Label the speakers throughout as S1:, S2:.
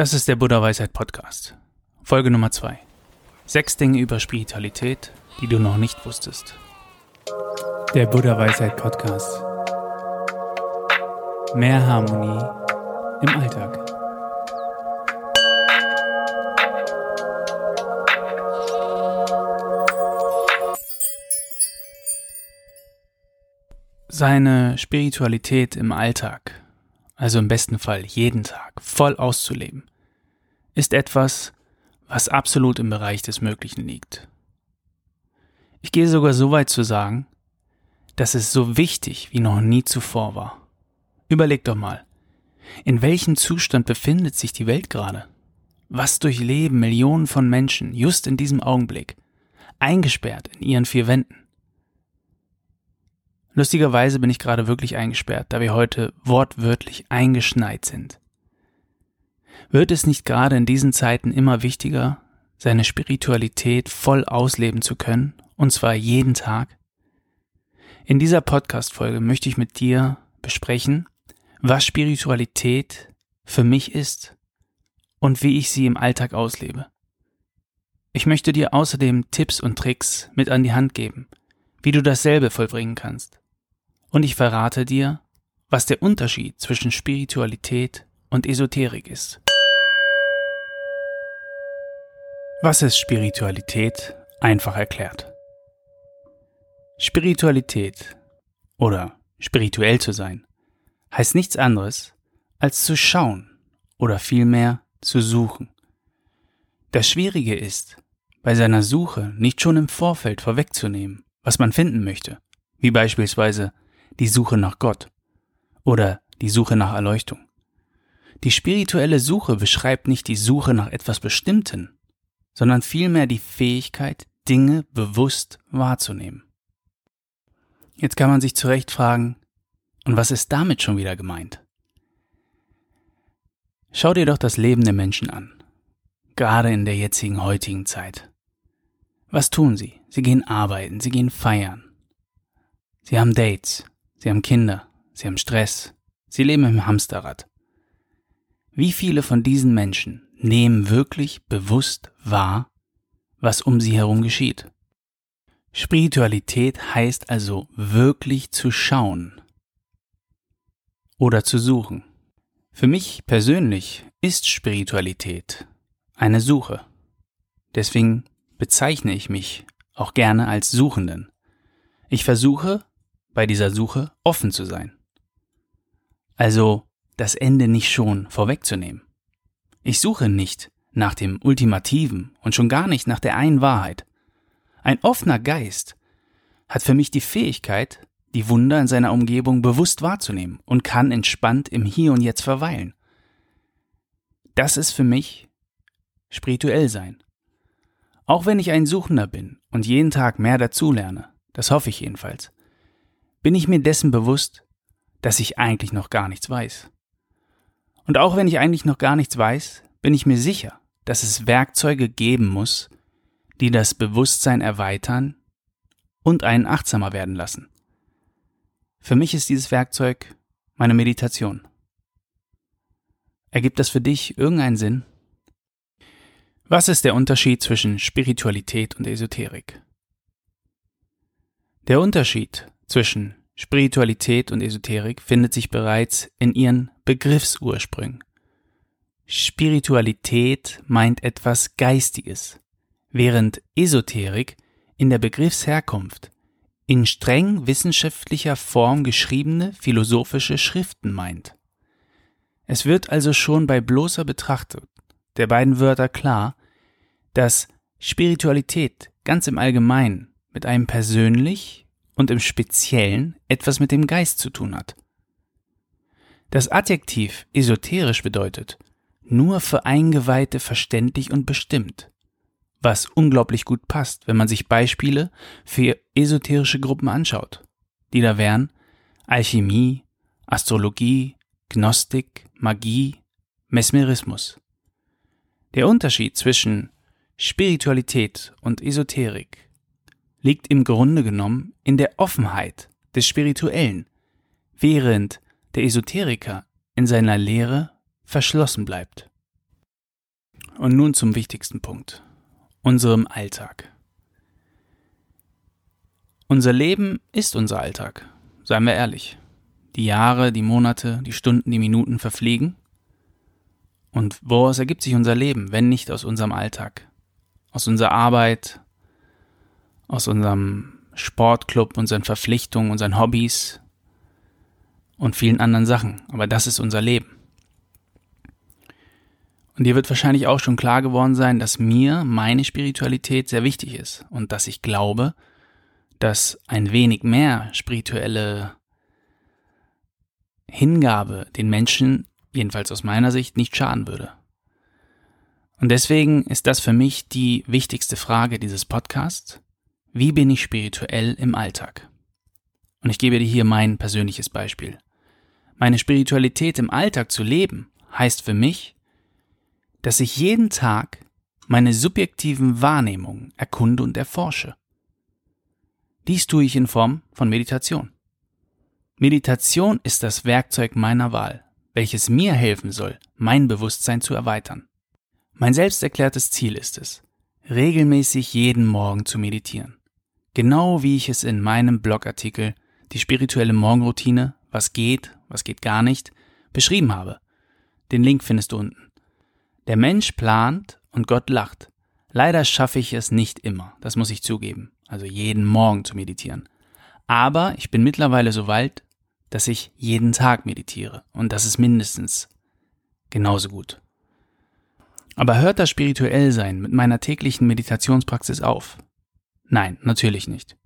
S1: Das ist der Buddha Weisheit Podcast. Folge Nummer 2. Sechs Dinge über Spiritualität, die du noch nicht wusstest. Der Buddha Weisheit Podcast. Mehr Harmonie im Alltag. Seine Spiritualität im Alltag also im besten Fall jeden Tag, voll auszuleben, ist etwas, was absolut im Bereich des Möglichen liegt. Ich gehe sogar so weit zu sagen, dass es so wichtig wie noch nie zuvor war. Überleg doch mal, in welchem Zustand befindet sich die Welt gerade? Was durchleben Millionen von Menschen just in diesem Augenblick, eingesperrt in ihren vier Wänden? Lustigerweise bin ich gerade wirklich eingesperrt, da wir heute wortwörtlich eingeschneit sind. Wird es nicht gerade in diesen Zeiten immer wichtiger, seine Spiritualität voll ausleben zu können, und zwar jeden Tag? In dieser Podcast-Folge möchte ich mit dir besprechen, was Spiritualität für mich ist und wie ich sie im Alltag auslebe. Ich möchte dir außerdem Tipps und Tricks mit an die Hand geben, wie du dasselbe vollbringen kannst und ich verrate dir, was der Unterschied zwischen Spiritualität und Esoterik ist. Was ist Spiritualität? Einfach erklärt. Spiritualität oder spirituell zu sein heißt nichts anderes als zu schauen oder vielmehr zu suchen. Das Schwierige ist, bei seiner Suche nicht schon im Vorfeld vorwegzunehmen, was man finden möchte, wie beispielsweise die Suche nach Gott oder die Suche nach Erleuchtung. Die spirituelle Suche beschreibt nicht die Suche nach etwas Bestimmten, sondern vielmehr die Fähigkeit, Dinge bewusst wahrzunehmen. Jetzt kann man sich zu Recht fragen, und was ist damit schon wieder gemeint? Schau dir doch das Leben der Menschen an, gerade in der jetzigen heutigen Zeit. Was tun sie? Sie gehen arbeiten, sie gehen feiern. Sie haben Dates, Sie haben Kinder, sie haben Stress, sie leben im Hamsterrad. Wie viele von diesen Menschen nehmen wirklich bewusst wahr, was um sie herum geschieht? Spiritualität heißt also wirklich zu schauen oder zu suchen. Für mich persönlich ist Spiritualität eine Suche. Deswegen bezeichne ich mich auch gerne als Suchenden. Ich versuche, bei dieser Suche offen zu sein. Also das Ende nicht schon vorwegzunehmen. Ich suche nicht nach dem Ultimativen und schon gar nicht nach der einen Wahrheit. Ein offener Geist hat für mich die Fähigkeit, die Wunder in seiner Umgebung bewusst wahrzunehmen und kann entspannt im Hier und Jetzt verweilen. Das ist für mich spirituell sein. Auch wenn ich ein Suchender bin und jeden Tag mehr dazulerne, das hoffe ich jedenfalls, bin ich mir dessen bewusst, dass ich eigentlich noch gar nichts weiß. Und auch wenn ich eigentlich noch gar nichts weiß, bin ich mir sicher, dass es Werkzeuge geben muss, die das Bewusstsein erweitern und einen achtsamer werden lassen. Für mich ist dieses Werkzeug meine Meditation. Ergibt das für dich irgendeinen Sinn? Was ist der Unterschied zwischen Spiritualität und Esoterik? Der Unterschied zwischen Spiritualität und Esoterik findet sich bereits in ihren Begriffsursprüngen. Spiritualität meint etwas Geistiges, während Esoterik in der Begriffsherkunft in streng wissenschaftlicher Form geschriebene philosophische Schriften meint. Es wird also schon bei bloßer Betrachtung der beiden Wörter klar, dass Spiritualität ganz im Allgemeinen mit einem persönlich und im Speziellen etwas mit dem Geist zu tun hat. Das Adjektiv esoterisch bedeutet nur für Eingeweihte verständlich und bestimmt, was unglaublich gut passt, wenn man sich Beispiele für esoterische Gruppen anschaut, die da wären Alchemie, Astrologie, Gnostik, Magie, Mesmerismus. Der Unterschied zwischen Spiritualität und Esoterik liegt im Grunde genommen in der Offenheit des Spirituellen, während der Esoteriker in seiner Lehre verschlossen bleibt. Und nun zum wichtigsten Punkt, unserem Alltag. Unser Leben ist unser Alltag, seien wir ehrlich. Die Jahre, die Monate, die Stunden, die Minuten verfliegen. Und woraus ergibt sich unser Leben, wenn nicht aus unserem Alltag? Aus unserer Arbeit, aus unserem Sportclub, unseren Verpflichtungen, unseren Hobbys und vielen anderen Sachen. Aber das ist unser Leben. Und dir wird wahrscheinlich auch schon klar geworden sein, dass mir meine Spiritualität sehr wichtig ist und dass ich glaube, dass ein wenig mehr spirituelle Hingabe den Menschen, jedenfalls aus meiner Sicht, nicht schaden würde. Und deswegen ist das für mich die wichtigste Frage dieses Podcasts. Wie bin ich spirituell im Alltag? Und ich gebe dir hier mein persönliches Beispiel. Meine Spiritualität im Alltag zu leben heißt für mich, dass ich jeden Tag meine subjektiven Wahrnehmungen erkunde und erforsche. Dies tue ich in Form von Meditation. Meditation ist das Werkzeug meiner Wahl, welches mir helfen soll, mein Bewusstsein zu erweitern. Mein selbst erklärtes Ziel ist es, regelmäßig jeden Morgen zu meditieren. Genau wie ich es in meinem Blogartikel Die spirituelle Morgenroutine, was geht, was geht gar nicht, beschrieben habe. Den Link findest du unten. Der Mensch plant und Gott lacht. Leider schaffe ich es nicht immer, das muss ich zugeben, also jeden Morgen zu meditieren. Aber ich bin mittlerweile so weit, dass ich jeden Tag meditiere und das ist mindestens genauso gut. Aber hört das Spirituellsein mit meiner täglichen Meditationspraxis auf? Nein, natürlich nicht.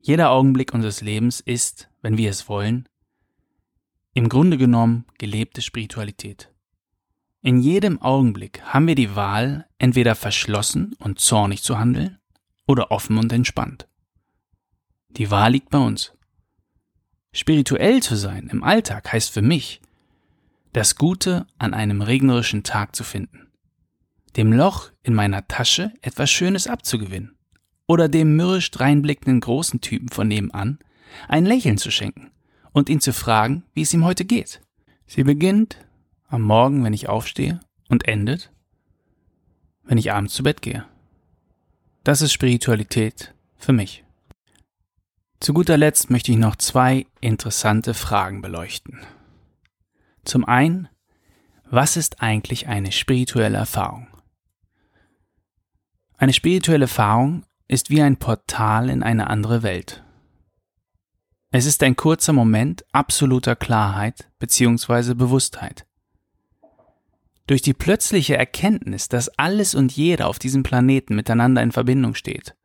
S1: Jeder Augenblick unseres Lebens ist, wenn wir es wollen, im Grunde genommen gelebte Spiritualität. In jedem Augenblick haben wir die Wahl, entweder verschlossen und zornig zu handeln oder offen und entspannt. Die Wahl liegt bei uns. Spirituell zu sein im Alltag heißt für mich, das Gute an einem regnerischen Tag zu finden, dem Loch in meiner Tasche etwas Schönes abzugewinnen oder dem mürrisch dreinblickenden großen Typen von nebenan ein Lächeln zu schenken und ihn zu fragen, wie es ihm heute geht. Sie beginnt am Morgen, wenn ich aufstehe und endet, wenn ich abends zu Bett gehe. Das ist Spiritualität für mich. Zu guter Letzt möchte ich noch zwei interessante Fragen beleuchten. Zum einen, was ist eigentlich eine spirituelle Erfahrung? Eine spirituelle Erfahrung ist wie ein Portal in eine andere Welt. Es ist ein kurzer Moment absoluter Klarheit bzw. Bewusstheit. Durch die plötzliche Erkenntnis, dass alles und jeder auf diesem Planeten miteinander in Verbindung steht,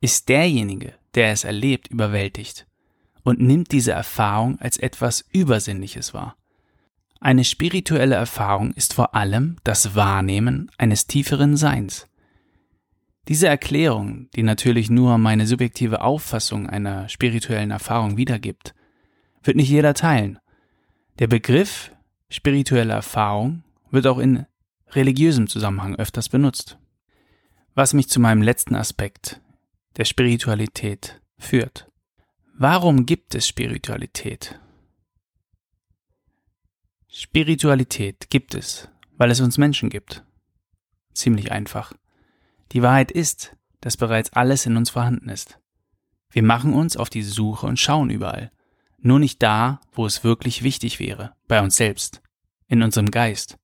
S1: ist derjenige, der es erlebt, überwältigt und nimmt diese Erfahrung als etwas Übersinnliches wahr. Eine spirituelle Erfahrung ist vor allem das Wahrnehmen eines tieferen Seins. Diese Erklärung, die natürlich nur meine subjektive Auffassung einer spirituellen Erfahrung wiedergibt, wird nicht jeder teilen. Der Begriff spirituelle Erfahrung wird auch in religiösem Zusammenhang öfters benutzt. Was mich zu meinem letzten Aspekt der Spiritualität führt. Warum gibt es Spiritualität? Spiritualität gibt es, weil es uns Menschen gibt. Ziemlich einfach. Die Wahrheit ist, dass bereits alles in uns vorhanden ist. Wir machen uns auf die Suche und schauen überall, nur nicht da, wo es wirklich wichtig wäre, bei uns selbst, in unserem Geist.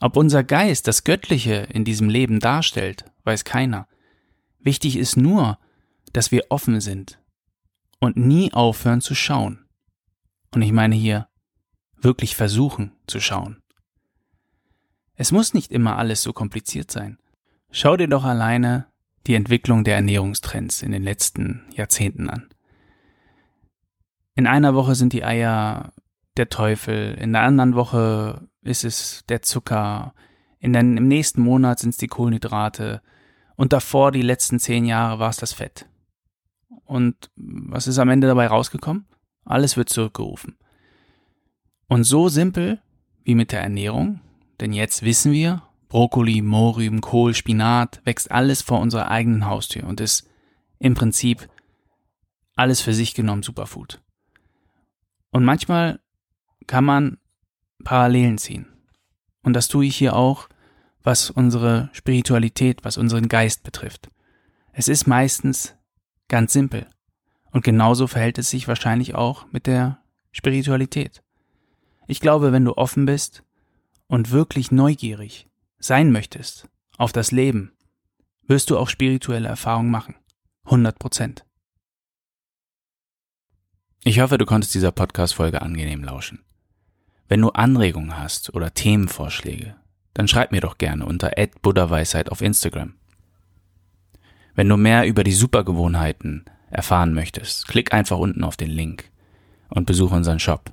S1: Ob unser Geist das Göttliche in diesem Leben darstellt, weiß keiner. Wichtig ist nur, dass wir offen sind und nie aufhören zu schauen. Und ich meine hier wirklich versuchen zu schauen. Es muss nicht immer alles so kompliziert sein. Schau dir doch alleine die Entwicklung der Ernährungstrends in den letzten Jahrzehnten an. In einer Woche sind die Eier der Teufel, in der anderen Woche ist es der Zucker, in den, im nächsten Monat sind es die Kohlenhydrate und davor die letzten zehn Jahre war es das Fett. Und was ist am Ende dabei rausgekommen? Alles wird zurückgerufen. Und so simpel wie mit der Ernährung, denn jetzt wissen wir, Brokkoli, Mohrrüben, Kohl, Spinat wächst alles vor unserer eigenen Haustür und ist im Prinzip alles für sich genommen Superfood. Und manchmal kann man Parallelen ziehen. Und das tue ich hier auch was unsere Spiritualität, was unseren Geist betrifft. Es ist meistens ganz simpel. Und genauso verhält es sich wahrscheinlich auch mit der Spiritualität. Ich glaube, wenn du offen bist und wirklich neugierig sein möchtest auf das Leben, wirst du auch spirituelle Erfahrungen machen. 100 Prozent. Ich hoffe, du konntest dieser Podcast-Folge angenehm lauschen. Wenn du Anregungen hast oder Themenvorschläge, dann schreib mir doch gerne unter buddhaweisheit auf Instagram. Wenn du mehr über die Supergewohnheiten erfahren möchtest, klick einfach unten auf den Link und besuche unseren Shop.